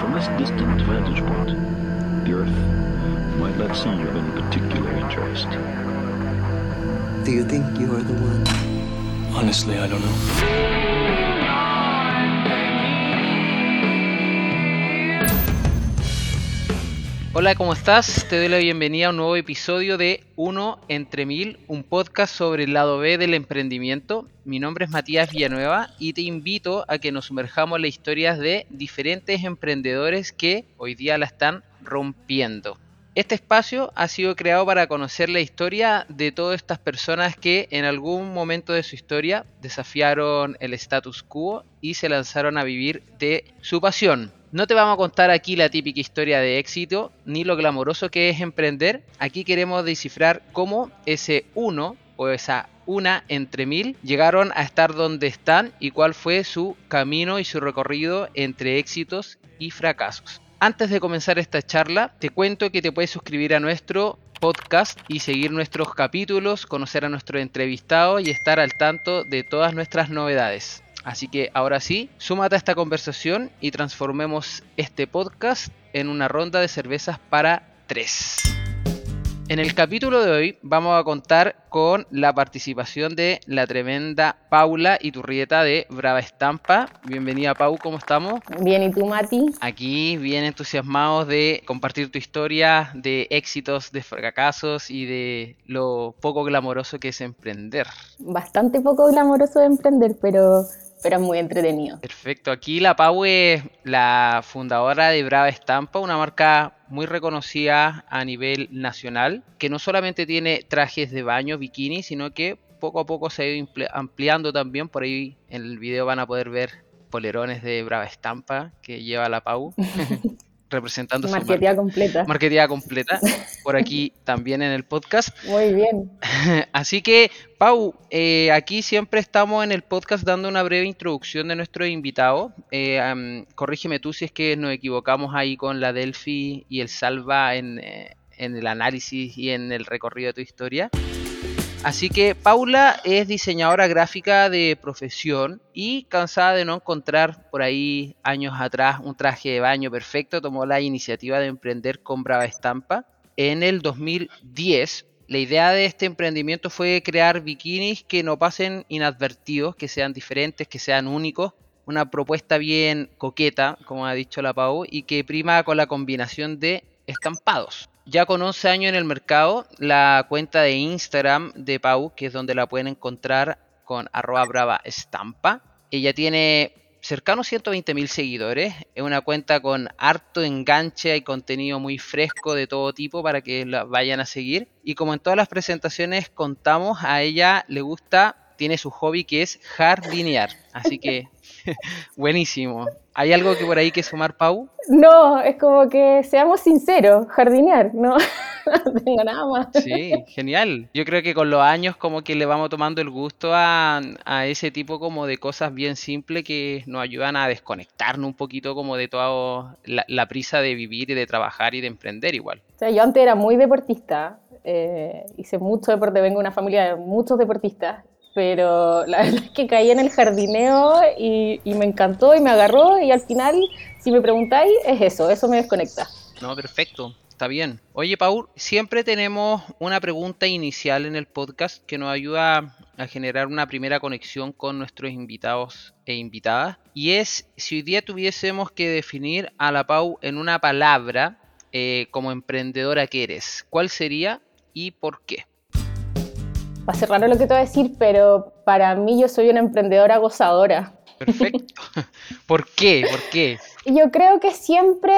From this distant vantage point, the Earth might not seem of any particular interest. Do you think you are the one? Honestly, I don't know. Hola, ¿cómo estás? Te doy la bienvenida a un nuevo episodio de Uno entre Mil, un podcast sobre el lado B del emprendimiento. Mi nombre es Matías Villanueva y te invito a que nos sumerjamos en las historias de diferentes emprendedores que hoy día la están rompiendo. Este espacio ha sido creado para conocer la historia de todas estas personas que en algún momento de su historia desafiaron el status quo y se lanzaron a vivir de su pasión. No te vamos a contar aquí la típica historia de éxito ni lo glamoroso que es emprender. Aquí queremos descifrar cómo ese uno o esa una entre mil llegaron a estar donde están y cuál fue su camino y su recorrido entre éxitos y fracasos. Antes de comenzar esta charla, te cuento que te puedes suscribir a nuestro podcast y seguir nuestros capítulos, conocer a nuestro entrevistado y estar al tanto de todas nuestras novedades. Así que ahora sí, súmate a esta conversación y transformemos este podcast en una ronda de cervezas para tres. En el capítulo de hoy vamos a contar con la participación de la tremenda Paula Iturrieta de Brava Estampa. Bienvenida Pau, ¿cómo estamos? Bien, ¿y tú Mati? Aquí bien entusiasmados de compartir tu historia de éxitos, de fracasos y de lo poco glamoroso que es emprender. Bastante poco glamoroso de emprender, pero pero es muy entretenido. Perfecto, aquí la Pau es la fundadora de Brava Estampa, una marca muy reconocida a nivel nacional, que no solamente tiene trajes de baño, bikini, sino que poco a poco se ha ido ampliando también, por ahí en el video van a poder ver polerones de Brava Estampa que lleva la Pau. representando Marqueteada su completa. Marqueteada completa, por aquí también en el podcast. Muy bien. Así que, Pau, eh, aquí siempre estamos en el podcast dando una breve introducción de nuestro invitado. Eh, um, corrígeme tú si es que nos equivocamos ahí con la Delphi y el Salva en, eh, en el análisis y en el recorrido de tu historia. Así que Paula es diseñadora gráfica de profesión y cansada de no encontrar por ahí años atrás un traje de baño perfecto, tomó la iniciativa de emprender con Brava Estampa. En el 2010, la idea de este emprendimiento fue crear bikinis que no pasen inadvertidos, que sean diferentes, que sean únicos. Una propuesta bien coqueta, como ha dicho la Pau, y que prima con la combinación de estampados ya con 11 años en el mercado, la cuenta de Instagram de Pau, que es donde la pueden encontrar con arroba brava estampa. Ella tiene cercano a 120 mil seguidores. Es una cuenta con harto enganche y contenido muy fresco de todo tipo para que la vayan a seguir. Y como en todas las presentaciones contamos, a ella le gusta, tiene su hobby que es jardinear. Así que buenísimo. ¿Hay algo que por ahí que sumar, Pau? No, es como que seamos sinceros, jardinear, no, no tengo nada más. Sí, genial. Yo creo que con los años como que le vamos tomando el gusto a, a ese tipo como de cosas bien simples que nos ayudan a desconectarnos un poquito como de toda la, la prisa de vivir y de trabajar y de emprender igual. O sea, yo antes era muy deportista, eh, hice mucho deporte, vengo de una familia de muchos deportistas pero la verdad es que caí en el jardineo y, me encantó y me agarró y al final, si me preguntáis, es eso, eso me desconecta. No, perfecto, está bien. Oye, Paul, siempre tenemos una pregunta inicial en el podcast que nos ayuda a generar una primera conexión con nuestros invitados e invitadas y es si hoy día tuviésemos que definir a la Pau en una palabra eh, como emprendedora que eres, ¿cuál sería y por qué? Va a ser raro lo que te voy a decir, pero para mí yo soy una emprendedora gozadora. Perfecto. ¿Por qué? ¿Por qué? Yo creo que siempre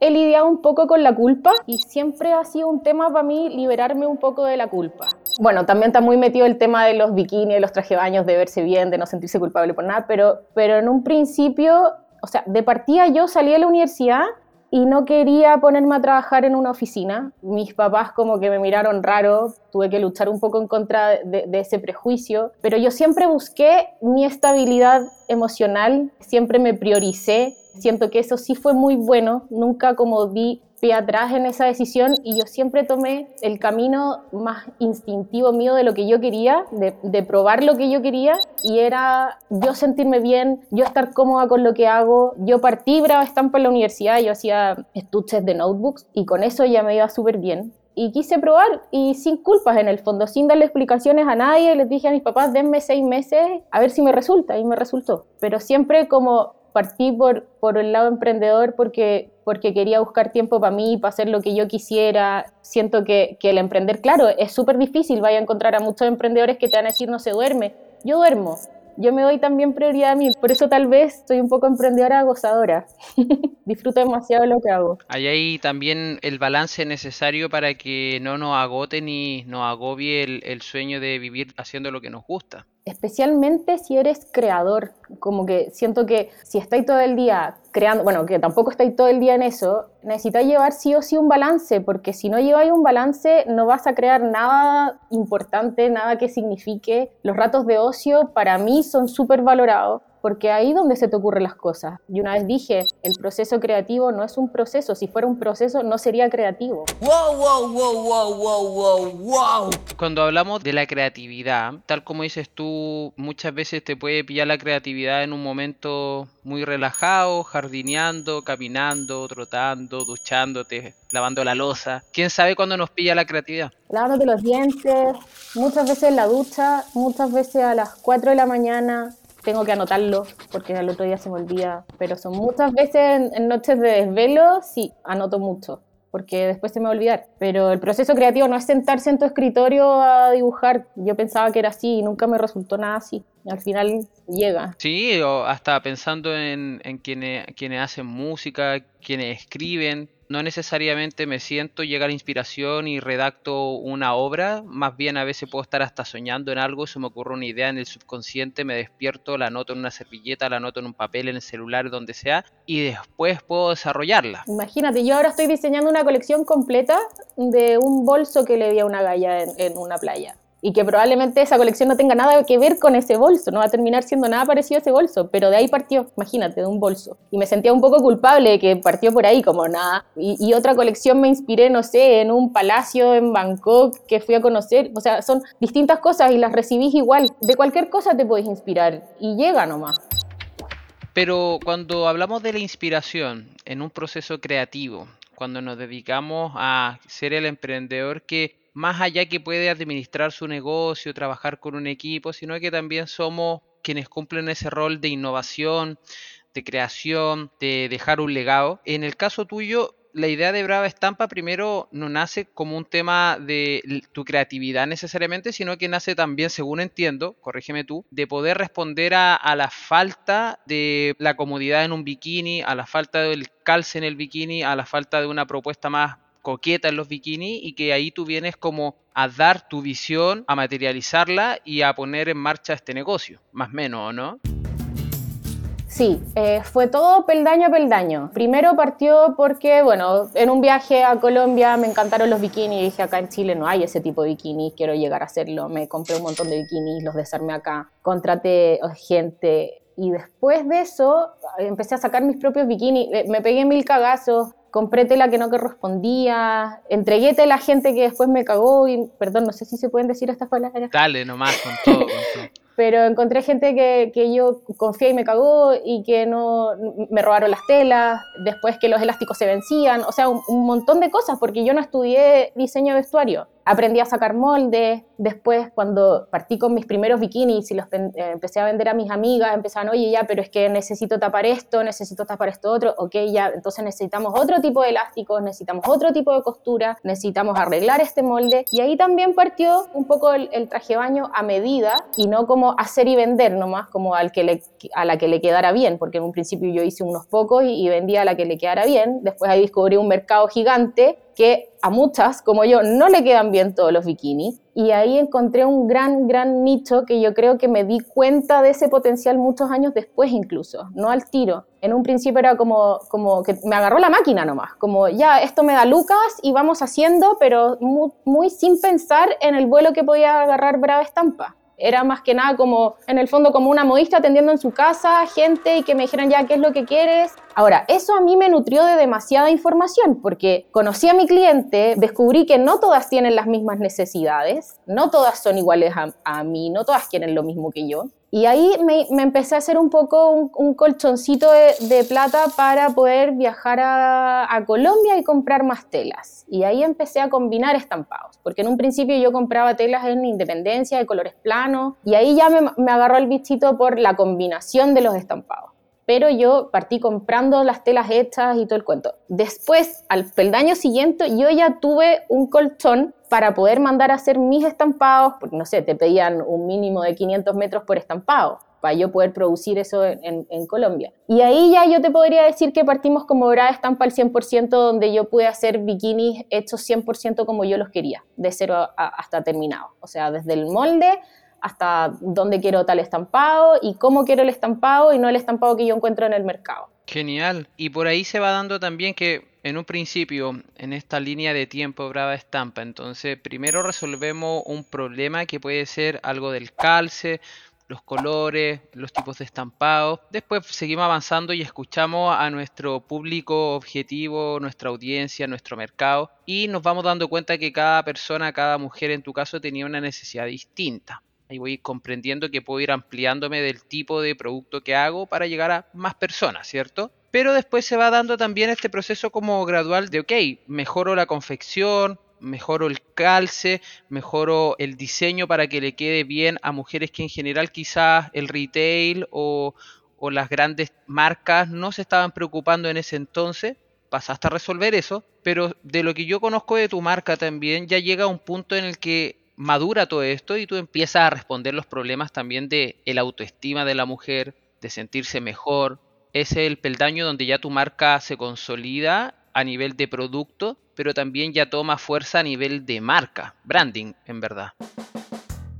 he lidiado un poco con la culpa y siempre ha sido un tema para mí liberarme un poco de la culpa. Bueno, también está muy metido el tema de los bikinis, de los traje baños, de verse bien, de no sentirse culpable por nada, pero, pero en un principio, o sea, de partida yo salí de la universidad y no quería ponerme a trabajar en una oficina. Mis papás como que me miraron raro, tuve que luchar un poco en contra de, ese prejuicio, pero yo siempre busqué mi estabilidad emocional, siempre me prioricé, Siento que eso sí fue muy bueno, nunca como di pie atrás en esa decisión y yo siempre tomé el camino más instintivo mío de lo que yo quería, de, de, probar lo que yo quería y era yo sentirme bien, yo estar cómoda con lo que hago. Yo partí Brava Estampa en la universidad, yo hacía estuches de notebooks y con eso ya me iba súper bien. Y quise probar y sin culpas en el fondo, sin darle explicaciones a nadie, les dije a mis papás, denme seis meses a ver si me resulta y me resultó. Pero siempre como partí por, por el lado emprendedor porque, porque quería buscar tiempo para mí, para hacer lo que yo quisiera. Siento que, que el emprender, claro, es súper difícil. Vaya a encontrar a muchos emprendedores que te van a decir no se duerme. Yo duermo, yo me doy también prioridad a mí. Por eso tal vez soy un poco emprendedora gozadora. Disfruto demasiado lo que hago. Hay ahí también el balance necesario para que no nos agote ni nos agobie el, el sueño de vivir haciendo lo que nos gusta especialmente si eres creador, como que siento que si estáis todo el día creando, bueno, que tampoco estáis todo el día en eso, necesitáis llevar sí o sí un balance, porque si no lleváis un balance no vas a crear nada importante, nada que signifique. Los ratos de ocio para mí son súper valorados porque ahí donde se te ocurren las cosas. Y una vez dije, el proceso creativo no es un proceso, si fuera un proceso no sería creativo. Wow, wow, wow, wow, wow, wow, wow. Cuando hablamos de la creatividad, tal como dices tú, muchas veces te puede pillar la creatividad en un momento muy relajado, jardineando, caminando, trotando, duchándote, lavando la losa. ¿Quién sabe cuándo nos pilla la creatividad? Lavándote los dientes, muchas veces en la ducha, muchas veces a las 4 de la mañana, tengo que anotarlo porque al otro día se me olvida, pero son muchas veces en, noches de desvelo, sí, anoto mucho porque después se me va a olvidar. Pero el proceso creativo no es sentarse en tu escritorio a dibujar. Yo pensaba que era así y nunca me resultó nada así. Al final llega. Sí, o hasta pensando en, en quienes, quienes hacen música, quienes escriben, no necesariamente me siento llegar a inspiración y redacto una obra, más bien a veces puedo estar hasta soñando en algo, se me ocurre una idea en el subconsciente, me despierto, la anoto en una servilleta, la anoto en un papel, en el celular, donde sea, y después puedo desarrollarla. Imagínate, yo ahora estoy diseñando una colección completa de un bolso que le di a una galla en una playa y que probablemente esa colección no tenga nada que ver con ese bolso, no va a terminar siendo nada parecido a ese bolso, pero de ahí partió, imagínate, de un bolso. Y me sentía un poco culpable de que partió por ahí, como nada. Y, otra colección me inspiré, no sé, en un palacio en Bangkok que fui a conocer, o sea, son distintas cosas y las recibís igual. De cualquier cosa te puedes inspirar y llega nomás. Pero cuando hablamos de la inspiración en un proceso creativo, cuando nos dedicamos a ser el emprendedor que más allá que puede administrar su negocio, trabajar con un equipo, sino que también somos quienes cumplen ese rol de innovación, de creación, de dejar un legado. En el caso tuyo, la idea de Brava Estampa primero no nace como un tema de tu creatividad necesariamente, sino que nace también, según entiendo, corrígeme tú, de poder responder a, a, la falta de la comodidad en un bikini, a la falta del calce en el bikini, a la falta de una propuesta más coqueta en los bikinis y que ahí tú vienes como a dar tu visión, a materializarla y a poner en marcha este negocio, más o menos, ¿no? Sí, eh, fue todo peldaño a peldaño. Primero partió porque, bueno, en un viaje a Colombia me encantaron los bikinis dije, acá en Chile no hay ese tipo de bikinis, quiero llegar a hacerlo. Me compré un montón de bikinis, los desarmé acá, contraté gente. Y después de eso empecé a sacar mis propios bikinis, eh, me pegué mil cagazos, compré tela que no correspondía, entregué tela a gente que después me cagó y, perdón, no sé si se pueden decir estas palabras. Dale nomás con todo. Con todo. Pero encontré gente que, que, yo confié y me cagó y que no me robaron las telas, después que los elásticos se vencían, o sea, un, un montón de cosas, porque yo no estudié diseño de vestuario aprendí a sacar moldes. Después, cuando partí con mis primeros bikinis y los eh, empecé a vender a mis amigas, empezaban, oye, ya, pero es que necesito tapar esto, necesito tapar esto otro. Ok, ya, entonces necesitamos otro tipo de elásticos, necesitamos otro tipo de costura, necesitamos arreglar este molde. Y ahí también partió un poco el, el traje baño a medida y no como hacer y vender nomás, como al que le, a la que le quedara bien, porque en un principio yo hice unos pocos y, y vendía a la que le quedara bien. Después ahí descubrí un mercado gigante que a muchas, como yo, no le quedan bien todos los bikinis. Y ahí encontré un gran, gran nicho que yo creo que me di cuenta de ese potencial muchos años después incluso, no al tiro. En un principio era como, como que me agarró la máquina nomás, como ya, esto me da lucas y vamos haciendo, pero muy, muy sin pensar en el vuelo que podía agarrar Brava Estampa. Era más que nada como, en el fondo, como una modista atendiendo en su casa, gente y que me dijeran ya qué es lo que quieres. Ahora, eso a mí me nutrió de demasiada información porque conocí a mi cliente, descubrí que no todas tienen las mismas necesidades, no todas son iguales a, a mí, no todas quieren lo mismo que yo. Y ahí me, empecé a hacer un poco un, colchoncito de, de, plata para poder viajar a, a, Colombia y comprar más telas. Y ahí empecé a combinar estampados, porque en un principio yo compraba telas en Independencia, de colores planos, y ahí ya me, me agarró el bichito por la combinación de los estampados pero yo partí comprando las telas hechas y todo el cuento. Después, al peldaño siguiente, yo ya tuve un colchón para poder mandar a hacer mis estampados, porque no sé, te pedían un mínimo de 500 metros por estampado para yo poder producir eso en, Colombia. Y ahí ya yo te podría decir que partimos como brava estampa al 100%, donde yo pude hacer bikinis hechos 100% como yo los quería, de cero hasta terminado. O sea, desde el molde hasta dónde quiero tal estampado y cómo quiero el estampado y no el estampado que yo encuentro en el mercado. Genial. Y por ahí se va dando también que en un principio, en esta línea de tiempo Brava Estampa, entonces primero resolvemos un problema que puede ser algo del calce, los colores, los tipos de estampado. Después seguimos avanzando y escuchamos a nuestro público objetivo, nuestra audiencia, nuestro mercado y nos vamos dando cuenta que cada persona, cada mujer en tu caso tenía una necesidad distinta. Ahí voy comprendiendo que puedo ir ampliándome del tipo de producto que hago para llegar a más personas, ¿cierto? Pero después se va dando también este proceso como gradual de, ok, mejoro la confección, mejoro el calce, mejoro el diseño para que le quede bien a mujeres que en general quizás el retail o, las grandes marcas no se estaban preocupando en ese entonces. Pasaste a resolver eso, pero de lo que yo conozco de tu marca también ya llega un punto en el que madura todo esto y tú empiezas a responder los problemas también de el autoestima de la mujer, de sentirse mejor. Es el peldaño donde ya tu marca se consolida a nivel de producto, pero también ya toma fuerza a nivel de marca, branding, en verdad.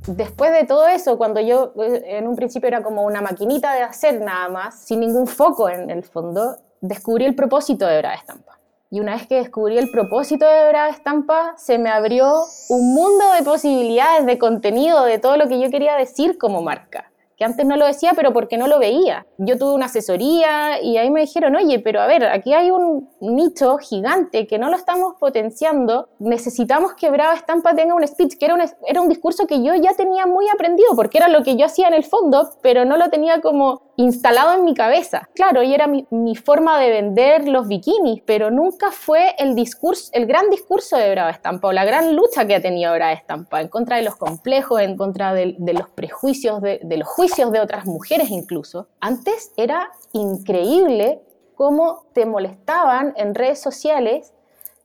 Después de todo eso, cuando yo en un principio era como una maquinita de hacer nada más, sin ningún foco en el fondo, descubrí el propósito de Brava Estampa. Y una vez que descubrí el propósito de Brava Estampa, se me abrió un mundo de posibilidades, de contenido, de todo lo que yo quería decir como marca que antes no lo decía, pero porque no lo veía. Yo tuve una asesoría y ahí me dijeron, oye, pero a ver, aquí hay un nicho gigante que no lo estamos potenciando, necesitamos que Brava Estampa tenga un speech, que era un, era un discurso que yo ya tenía muy aprendido, porque era lo que yo hacía en el fondo, pero no lo tenía como instalado en mi cabeza. Claro, y era mi, forma de vender los bikinis, pero nunca fue el discurso, el gran discurso de Brava Estampa o la gran lucha que ha tenido Brava Estampa en contra de los complejos, en contra de, de los prejuicios, de, de los juicios de otras mujeres incluso. Antes era increíble cómo te molestaban en redes sociales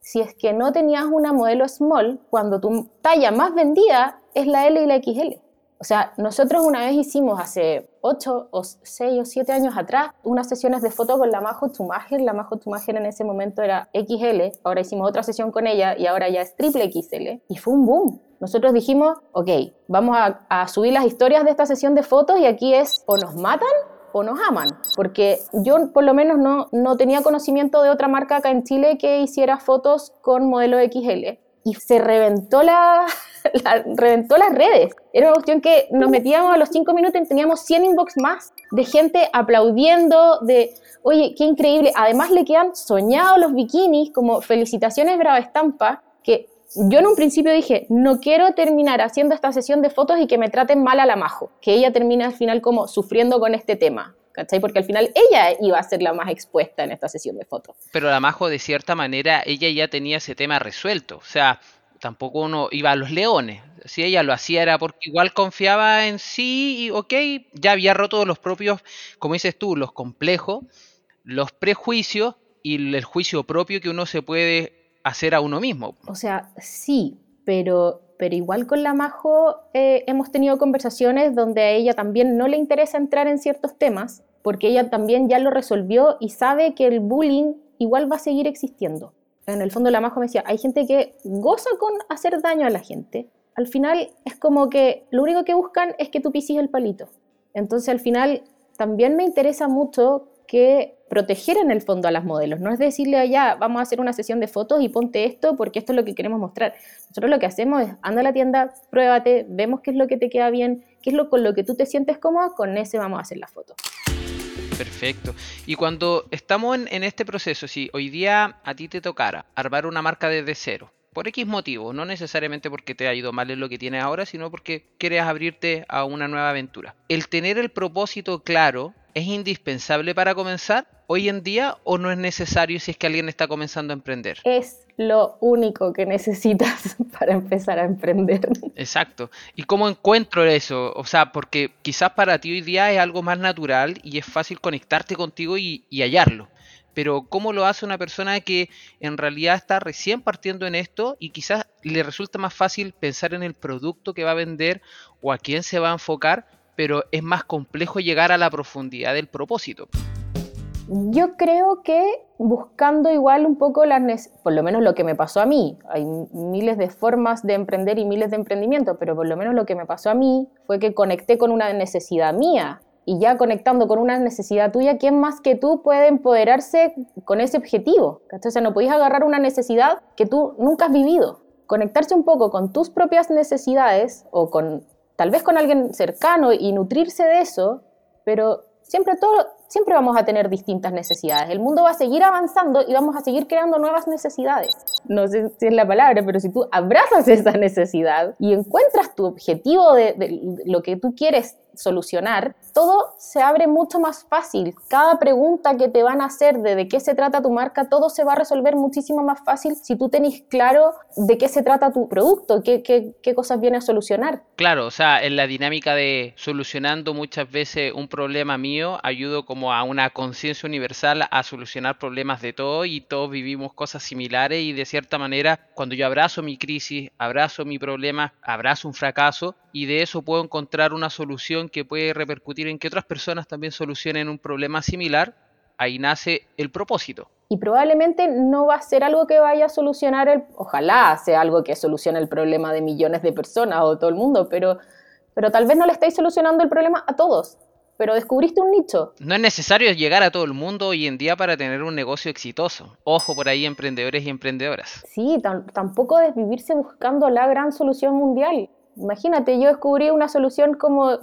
si es que no tenías una modelo small cuando tu talla más vendida es la L y la XL. O sea, nosotros una vez hicimos hace 8 o 6 o 7 años atrás unas sesiones de fotos con la Majo Tumager. La Majo Tumager en ese momento era XL, ahora hicimos otra sesión con ella y ahora ya es triple XL. Y fue un boom. Nosotros dijimos, ok, vamos a, a subir las historias de esta sesión de fotos y aquí es o nos matan o nos aman, porque yo por lo menos no, no tenía conocimiento de otra marca acá en Chile que hiciera fotos con modelo XL y se reventó, la, la, reventó las redes. Era una cuestión que nos metíamos a los cinco minutos y teníamos 100 inbox más de gente aplaudiendo, de, oye, qué increíble. Además le quedan soñados los bikinis, como felicitaciones Brava Estampa, que yo en un principio dije, no quiero terminar haciendo esta sesión de fotos y que me traten mal a la Majo, que ella termine al final como sufriendo con este tema. ¿Cachai? Porque al final ella iba a ser la más expuesta en esta sesión de fotos. Pero la Majo, de cierta manera, ella ya tenía ese tema resuelto. O sea, tampoco uno iba a los leones. Si ella lo hacía era porque igual confiaba en sí y, ok, ya había roto los propios, como dices tú, los complejos, los prejuicios y el juicio propio que uno se puede hacer a uno mismo. O sea, sí, pero, pero igual con la Majo eh, hemos tenido conversaciones donde a ella también no le interesa entrar en ciertos temas, porque ella también ya lo resolvió y sabe que el bullying igual va a seguir existiendo. En el fondo la Majo me decía, hay gente que goza con hacer daño a la gente. Al final es como que lo único que buscan es que tú pises el palito. Entonces al final también me interesa mucho que proteger en el fondo a las modelos, no es decirle ya vamos a hacer una sesión de fotos y ponte esto porque esto es lo que queremos mostrar. Nosotros lo que hacemos es anda a la tienda, pruébate, vemos qué es lo que te queda bien, qué es lo con lo que tú te sientes cómoda, con ese vamos a hacer la foto. Perfecto. Y cuando estamos en, en este proceso, si hoy día a ti te tocara armar una marca desde cero, por X motivo, no necesariamente porque te ha ido mal en lo que tienes ahora, sino porque quieres abrirte a una nueva aventura. El tener el propósito claro es indispensable para comenzar hoy en día o no es necesario si es que alguien está comenzando a emprender. Es lo único que necesitas para empezar a emprender. Exacto. ¿Y cómo encuentro eso? O sea, porque quizás para ti hoy día es algo más natural y es fácil conectarte contigo y, y hallarlo. Pero ¿cómo lo hace una persona que en realidad está recién partiendo en esto y quizás le resulta más fácil pensar en el producto que va a vender o a quién se va a enfocar, pero es más complejo llegar a la profundidad del propósito? Yo creo que buscando igual un poco las, por lo menos lo que me pasó a mí, hay miles de formas de emprender y miles de emprendimientos, pero por lo menos lo que me pasó a mí fue que conecté con una necesidad mía y ya conectando con una necesidad tuya, ¿quién más que tú puede empoderarse con ese objetivo? O sea, no podéis agarrar una necesidad que tú nunca has vivido. Conectarse un poco con tus propias necesidades o con tal vez con alguien cercano y nutrirse de eso, pero siempre todo siempre vamos a tener distintas necesidades. El mundo va a seguir avanzando y vamos a seguir creando nuevas necesidades. No sé si es la palabra, pero si tú abrazas esa necesidad y encuentras tu objetivo de, de lo que tú quieres solucionar, todo se abre mucho más fácil. Cada pregunta que te van a hacer de de qué se trata tu marca, todo se va a resolver muchísimo más fácil si tú tenés claro de qué se trata tu producto, qué, qué, qué cosas viene a solucionar. Claro, o sea, en la dinámica de solucionando muchas veces un problema mío, ayudo como a una conciencia universal a solucionar problemas de todo y todos vivimos cosas similares y de cierta manera cuando yo abrazo mi crisis, abrazo mi problema, abrazo un fracaso y de eso puedo encontrar una solución que puede repercutir en que otras personas también solucionen un problema similar, ahí nace el propósito. Y probablemente no va a ser algo que vaya a solucionar el, ojalá sea algo que solucione el problema de millones de personas o de todo el mundo, pero, pero tal vez no le estáis solucionando el problema a todos. Pero descubriste un nicho. No es necesario llegar a todo el mundo hoy en día para tener un negocio exitoso. Ojo por ahí, emprendedores y emprendedoras. Sí, tampoco es vivirse buscando la gran solución mundial. Imagínate, yo descubrí una solución como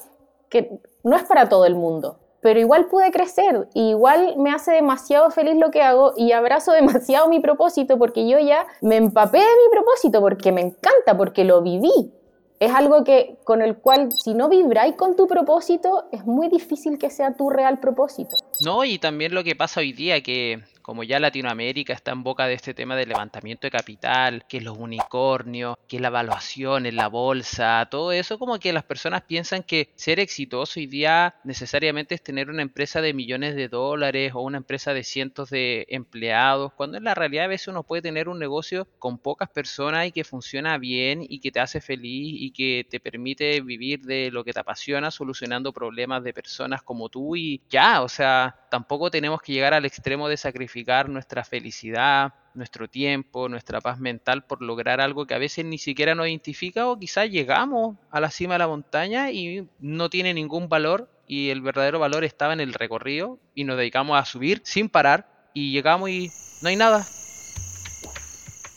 que no es para todo el mundo, pero igual pude crecer, igual me hace demasiado feliz lo que hago y abrazo demasiado mi propósito porque yo ya me empapé de mi propósito porque me encanta, porque lo viví. Es algo que con el cual si no vibráis con tu propósito es muy difícil que sea tu real propósito. No, y también lo que pasa hoy día que como ya Latinoamérica está en boca de este tema del levantamiento de capital, que los unicornios, que la evaluación en la bolsa, todo eso como que las personas piensan que ser exitoso hoy día necesariamente es tener una empresa de millones de dólares o una empresa de cientos de empleados, cuando en la realidad a veces uno puede tener un negocio con pocas personas y que funciona bien y que te hace feliz y que te permite vivir de lo que te apasiona solucionando problemas de personas como tú y ya, o sea, tampoco tenemos que llegar al extremo de sacrificar nuestra felicidad, nuestro tiempo, nuestra paz mental por lograr algo que a veces ni siquiera nos identifica o quizás llegamos a la cima de la montaña y no tiene ningún valor y el verdadero valor estaba en el recorrido y nos dedicamos a subir sin parar y llegamos y no hay nada.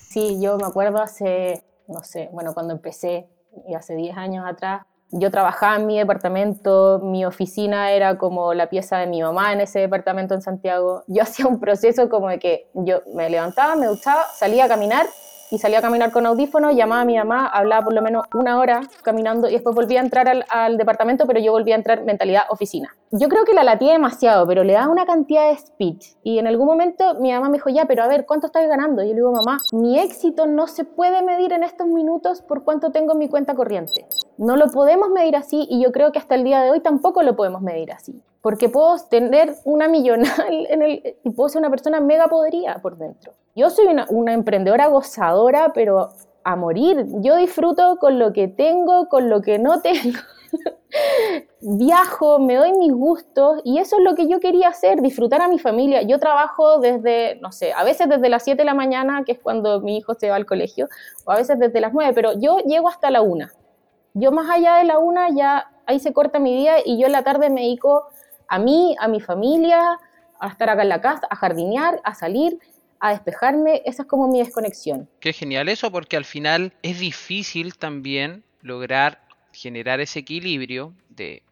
Sí, yo me acuerdo hace, no sé, bueno, cuando empecé, y hace 10 años atrás, yo trabajaba en mi departamento, mi oficina era como la pieza de mi mamá en ese departamento en Santiago. Yo hacía un proceso como de que yo me levantaba, me duchaba, salía a caminar y salía a caminar con audífonos, llamaba a mi mamá, hablaba por lo menos una hora caminando y después volvía a entrar al, al departamento, pero yo volvía a entrar mentalidad oficina. Yo creo que la latía demasiado, pero le daba una cantidad de speech. Y en algún momento mi mamá me dijo, ya, pero a ver, ¿cuánto estás ganando? Y yo le digo, mamá, mi éxito no se puede medir en estos minutos por cuánto tengo en mi cuenta corriente. No lo podemos medir así y yo creo que hasta el día de hoy tampoco lo podemos medir así. Porque puedo tener una millonal en el, y puedo ser una persona mega podería por dentro. Yo soy una, una emprendedora gozadora, pero a morir. Yo disfruto con lo que tengo, con lo que no tengo. Viajo, me doy mis gustos y eso es lo que yo quería hacer, disfrutar a mi familia. Yo trabajo desde, no sé, a veces desde las 7 de la mañana, que es cuando mi hijo se va al colegio, o a veces desde las 9, pero yo llego hasta la 1. Yo más allá de la 1 ya ahí se corta mi día y yo en la tarde me dedico a mí, a mi familia, a estar acá en la casa, a jardinear, a salir, a despejarme. Esa es como mi desconexión. Qué genial eso, porque al final es difícil también lograr generar ese equilibrio de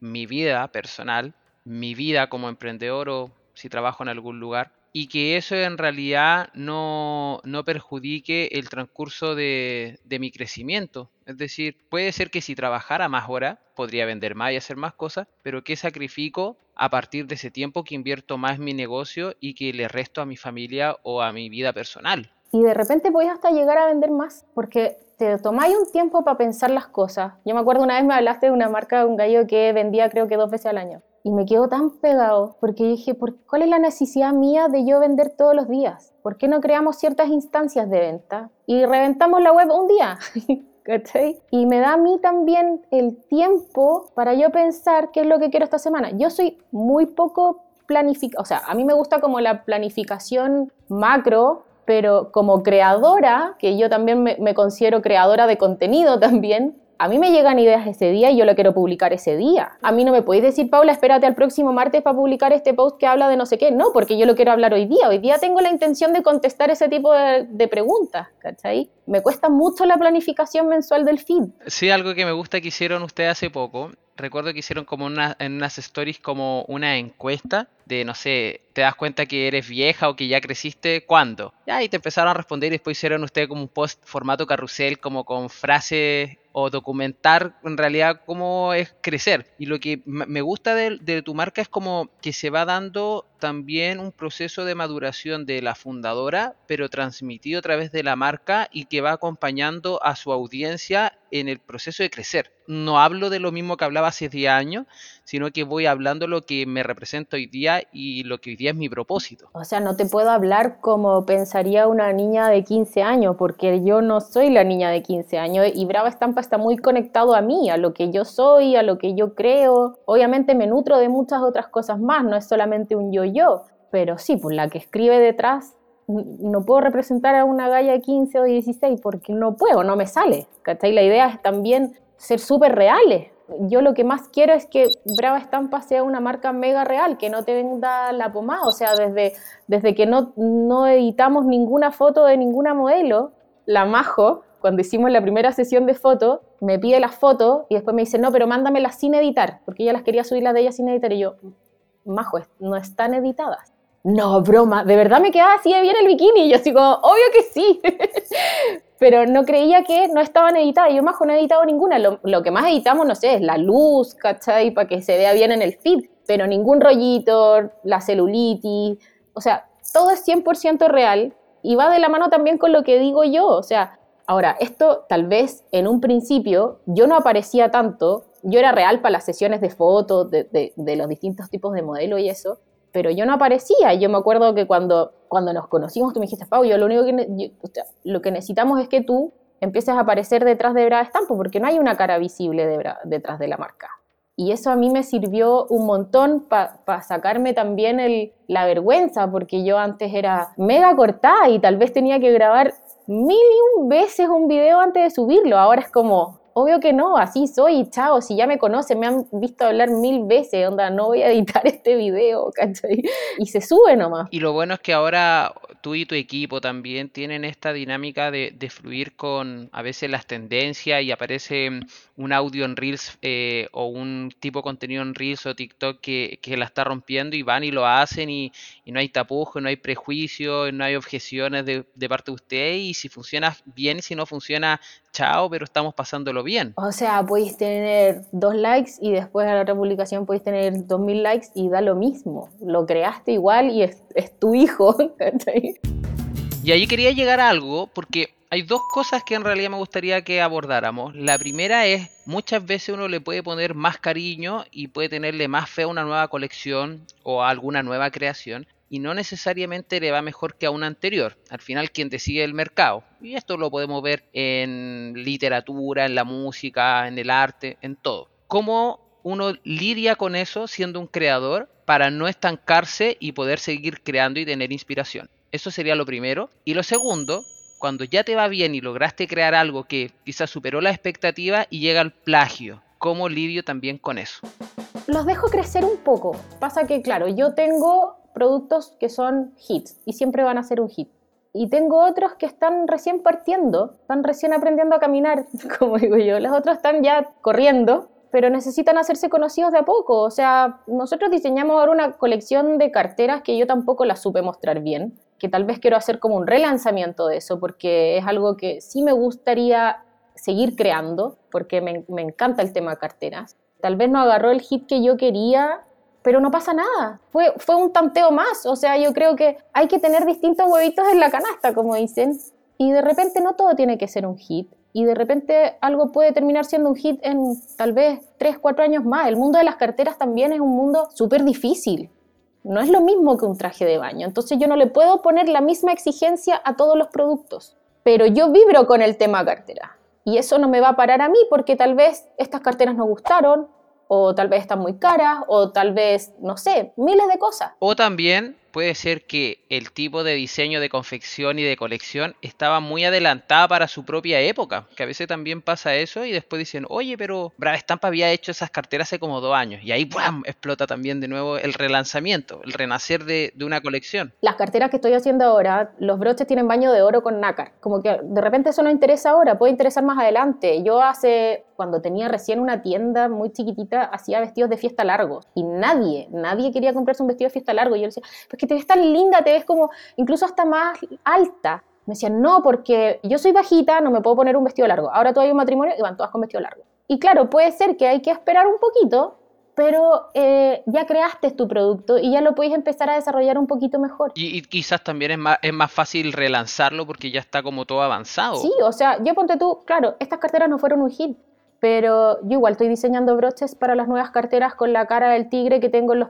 mi vida personal, mi vida como emprendedor o si trabajo en algún lugar, y que eso en realidad no, no perjudique el transcurso de, de, mi crecimiento. Es decir, puede ser que si trabajara más horas, podría vender más y hacer más cosas, pero ¿qué sacrifico a partir de ese tiempo que invierto más en mi negocio y que le resto a mi familia o a mi vida personal? Y de repente podés hasta llegar a vender más, porque te tomáis un tiempo para pensar las cosas. Yo me acuerdo una vez me hablaste de una marca de un gallo que vendía creo que dos veces al año y me quedo tan pegado porque dije, ¿por ¿cuál es la necesidad mía de yo vender todos los días? ¿Por qué no creamos ciertas instancias de venta y reventamos la web un día? ¿Cachai? Y me da a mí también el tiempo para yo pensar qué es lo que quiero esta semana. Yo soy muy poco planificada, o sea, a mí me gusta como la planificación macro, pero como creadora, que yo también me, me considero creadora de contenido también, a mí me llegan ideas ese día y yo lo quiero publicar ese día. A mí no me podéis decir, Paula, espérate al próximo martes para publicar este post que habla de no sé qué. No, porque yo lo quiero hablar hoy día. Hoy día tengo la intención de contestar ese tipo de, de preguntas, ¿cachai? Me cuesta mucho la planificación mensual del feed. Sí, algo que me gusta que hicieron ustedes hace poco. Recuerdo que hicieron como una, en unas stories como una encuesta de, no sé, te das cuenta que eres vieja o que ya creciste, ¿cuándo? Ya, y te empezaron a responder y después hicieron ustedes como un post formato carrusel, como con frases o documentar en realidad cómo es crecer. Y lo que me gusta de, de, tu marca es como que se va dando también un proceso de maduración de la fundadora, pero transmitido a través de la marca y que va acompañando a su audiencia en el proceso de crecer. No hablo de lo mismo que hablaba hace 10 años, sino que voy hablando lo que me representa hoy día y lo que hoy día es mi propósito. O sea, no te puedo hablar como pensaría una niña de 15 años, porque yo no soy la niña de 15 años y Brava Estampa está muy conectado a mí, a lo que yo soy, a lo que yo creo. Obviamente me nutro de muchas otras cosas más, no es solamente un yo-yo, pero sí, pues la que escribe detrás no puedo representar a una galla de 15 o 16 porque no puedo, no me sale. ¿Cachai? La idea es también ser súper reales. Yo lo que más quiero es que Brava Estampa sea una marca mega real, que no te venda la pomada. O sea, desde, desde que no, no editamos ninguna foto de ninguna modelo, la Majo, cuando hicimos la primera sesión de fotos, me pide las fotos y después me dice, no, pero mándamelas sin editar, porque ella las quería subir las de ella sin editar. Y yo, Majo, no están editadas no, broma, de verdad me quedaba así de bien el bikini. Y yo así como, obvio que sí. Pero no creía que no estaban editadas. Yo más no he editado ninguna. Lo, que más editamos, no sé, es la luz, ¿cachai? Para que se vea bien en el feed. Pero ningún rollito, la celulitis. O sea, todo es 100% real. Y va de la mano también con lo que digo yo. O sea, ahora, esto tal vez en un principio yo no aparecía tanto. Yo era real para las sesiones de fotos, de los distintos tipos de modelo y eso pero yo no aparecía. Yo me acuerdo que cuando, cuando nos conocimos, tú me dijiste, Pau, yo lo único que, lo que necesitamos es que tú empieces a aparecer detrás de Brava Estampo, porque no hay una cara visible detrás de la marca. Y eso a mí me sirvió un montón para pa sacarme también la vergüenza, porque yo antes era mega cortada y tal vez tenía que grabar mil y un veces un video antes de subirlo. Ahora es como, Obvio que no, así soy, chao, si ya me conocen, me han visto hablar mil veces, onda, no voy a editar este video, ¿cachai? Y se sube nomás. Y lo bueno es que ahora tú y tu equipo también tienen esta dinámica de, de fluir con a veces las tendencias y aparece un audio en Reels eh, o un tipo de contenido en Reels o TikTok que, que, la está rompiendo y van y lo hacen y, y no hay tapujo, no hay prejuicio, no hay objeciones de, de parte de usted y si funciona bien si no funciona, chao, pero estamos pasándolo bien. O sea, podéis tener dos likes y después a la otra publicación podéis tener dos mil likes y da lo mismo. Lo creaste igual y es, es tu hijo. y ahí quería llegar a algo porque hay dos cosas que en realidad me gustaría que abordáramos. La primera es, muchas veces uno le puede poner más cariño y puede tenerle más fe a una nueva colección o a alguna nueva creación y no necesariamente le va mejor que a una anterior. Al final quien decide el mercado. Y esto lo podemos ver en literatura, en la música, en el arte, en todo. ¿Cómo uno lidia con eso siendo un creador para no estancarse y poder seguir creando y tener inspiración? Eso sería lo primero. Y lo segundo, cuando ya te va bien y lograste crear algo que quizás superó la expectativa y llega al plagio. ¿Cómo lidio también con eso? Los dejo crecer un poco. Pasa que, claro, yo tengo productos que son hits y siempre van a ser un hit. y tengo otros que están recién partiendo, están recién aprendiendo a caminar, como digo yo. Los otros están ya corriendo, pero necesitan hacerse conocidos de a poco. O sea, nosotros diseñamos ahora una colección de carteras que yo tampoco la supe mostrar bien, que tal vez quiero hacer como un relanzamiento de eso, porque es algo que sí me gustaría seguir creando, porque me, me encanta el tema de carteras. Tal vez no agarró el hit que yo quería, pero no pasa nada. Fue, fue un tanteo más. O sea, yo creo que hay que tener distintos huevitos en la canasta, como dicen. Y de repente no todo tiene que ser un hit. Y de repente algo puede terminar siendo un hit en tal vez 3, 4 años más. El mundo de las carteras también es un mundo súper difícil. No es lo mismo que un traje de baño. Entonces yo no le puedo poner la misma exigencia a todos los productos. Pero yo vibro con el tema cartera. Y eso no me va a parar a mí porque tal vez estas carteras no gustaron, o tal vez están muy caras, o tal vez, no sé, miles de cosas. O también puede ser que el tipo de diseño de confección y de colección estaba muy adelantada para su propia época, que a veces también pasa eso y después dicen, oye, pero Brava Estampa había hecho esas carteras hace como dos años y ahí explota también de nuevo el relanzamiento, el renacer de, de, una colección. Las carteras que estoy haciendo ahora, los broches tienen baño de oro con nácar, como que de repente eso no interesa ahora, puede interesar más adelante. Yo hace, cuando tenía recién una tienda muy chiquitita, hacía vestidos de fiesta largos y nadie, nadie quería comprarse un vestido de fiesta largo. Y yo decía, que te ves tan linda, te ves como incluso hasta más alta. Me decían, no, porque yo soy bajita, no me puedo poner un vestido largo. Ahora todavía hay un matrimonio y van todas con vestido largo. Y claro, puede ser que hay que esperar un poquito, pero eh, ya creaste tu producto y ya lo puedes empezar a desarrollar un poquito mejor. Y, y, quizás también es más, es más fácil relanzarlo porque ya está como todo avanzado. Sí, o sea, yo ponte tú, claro, estas carteras no fueron un hit, pero yo igual estoy diseñando broches para las nuevas carteras con la cara del tigre que tengo en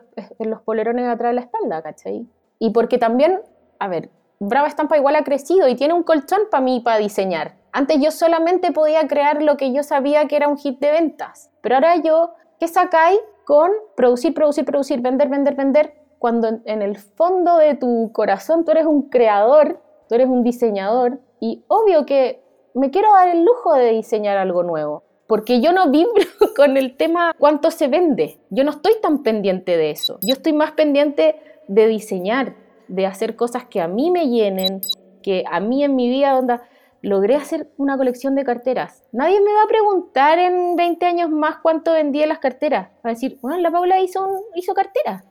los, polerones atrás de la espalda, ¿cachai? Y porque también, a ver, Brava Estampa igual ha crecido y tiene un colchón para mí para diseñar. Antes yo solamente podía crear lo que yo sabía que era un hit de ventas, pero ahora yo, ¿qué sacáis con producir, producir, producir, vender, vender, vender? Cuando en el fondo de tu corazón tú eres un creador, tú eres un diseñador y obvio que me quiero dar el lujo de diseñar algo nuevo porque yo no vibro con el tema cuánto se vende. Yo no estoy tan pendiente de eso. Yo estoy más pendiente de diseñar, de hacer cosas que a mí me llenen, que a mí en mi vida onda, logré hacer una colección de carteras. Nadie me va a preguntar en 20 años más cuánto vendí las carteras. Va a decir, bueno, la Paula hizo, un, hizo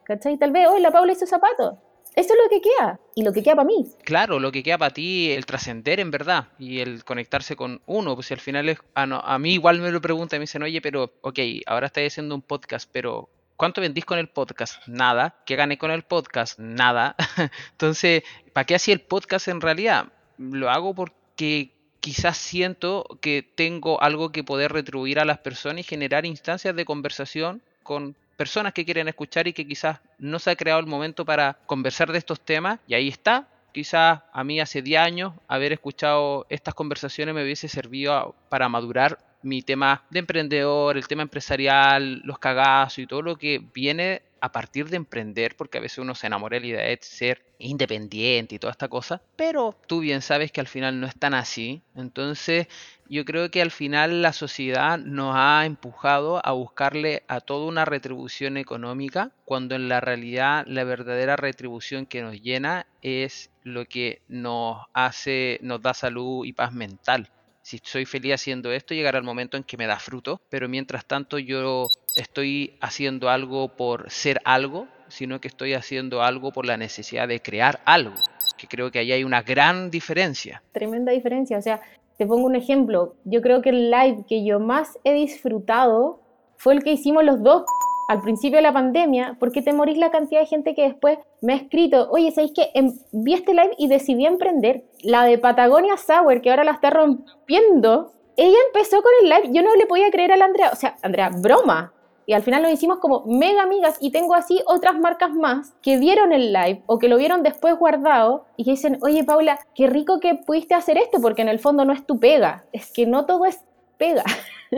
¿cachai? Tal vez hoy la Paula hizo zapatos. Eso es lo que queda y lo que queda para mí. Claro, lo que queda para ti, el trascender en verdad y el conectarse con uno, pues al final es, ah, no, a mí igual me lo preguntan y me dicen, oye, pero, ok, ahora estás haciendo un podcast, pero ¿cuánto vendís con el podcast? Nada. ¿Qué gané con el podcast? Nada. Entonces, ¿para qué hacía el podcast en realidad? Lo hago porque quizás siento que tengo algo que poder retribuir a las personas y generar instancias de conversación con personas que quieren escuchar y que quizás no se ha creado el momento para conversar de estos temas y ahí está. Quizás a mí hace 10 años haber escuchado estas conversaciones me hubiese servido para madurar mi tema de emprendedor, el tema empresarial, los cagazos y todo lo que viene a partir de emprender, porque a veces uno se enamora de la idea de ser independiente y toda esta cosa, pero tú bien sabes que al final no es tan así. Entonces yo creo que al final la sociedad nos ha empujado a buscarle a toda una retribución económica, cuando en la realidad la verdadera retribución que nos llena es lo que nos hace, nos da salud y paz mental si soy feliz haciendo esto, llegará el momento en que me da fruto, pero mientras tanto yo estoy haciendo algo por ser algo, sino que estoy haciendo algo por la necesidad de crear algo, que creo que ahí hay una gran diferencia. Tremenda diferencia, o sea, te pongo un ejemplo, yo creo que el live que yo más he disfrutado fue el que hicimos los dos al principio de la pandemia, porque te morís la cantidad de gente que después me ha escrito, oye, ¿sabéis que vi este live y decidí emprender? La de Patagonia Sour, que ahora la está rompiendo, ella empezó con el live, yo no le podía creer a la Andrea, o sea, Andrea, broma. Y al final lo hicimos como mega amigas y tengo así otras marcas más que vieron el live o que lo vieron después guardado y que dicen, oye Paula, qué rico que pudiste hacer esto porque en el fondo no es tu pega, es que no todo es pega.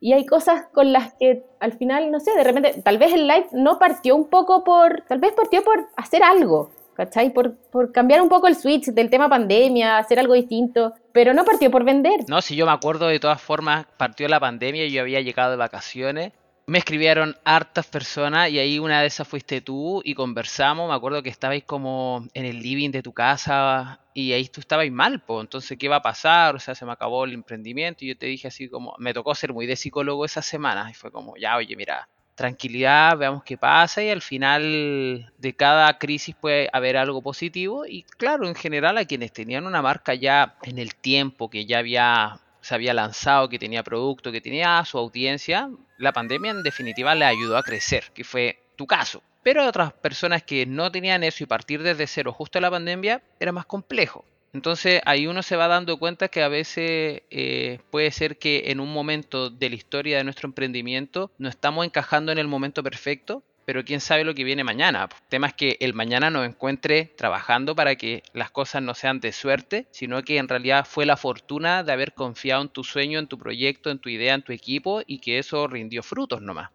y hay cosas con las que al final, no sé, de repente, tal vez el live no partió un poco por, tal vez partió por hacer algo, ¿cachai? Por, por cambiar un poco el switch del tema pandemia, hacer algo distinto, pero no partió por vender. No, si yo me acuerdo de todas formas, partió la pandemia y yo había llegado de vacaciones Me escribieron hartas personas y ahí una de esas fuiste tú y conversamos. Me acuerdo que estabais como en el living de tu casa y ahí tú estabas mal, pues. Entonces, ¿qué va a pasar? O sea, se me acabó el emprendimiento y yo te dije así como, me tocó ser muy de psicólogo esa semana y fue como, ya, oye, mira, tranquilidad, veamos qué pasa y al final de cada crisis puede haber algo positivo y claro, en general a quienes tenían una marca ya en el tiempo, que ya había se había lanzado, que tenía producto, que tenía su audiencia, la pandemia en definitiva le ayudó a crecer, que fue tu caso. Pero otras personas que no tenían eso y partir desde cero justo en la pandemia era más complejo. Entonces ahí uno se va dando cuenta que a veces eh, puede ser que en un momento de la historia de nuestro emprendimiento no estamos encajando en el momento perfecto, pero quién sabe lo que viene mañana. El tema es que el mañana nos encuentre trabajando para que las cosas no sean de suerte, sino que en realidad fue la fortuna de haber confiado en tu sueño, en tu proyecto, en tu idea, en tu equipo y que eso rindió frutos nomás.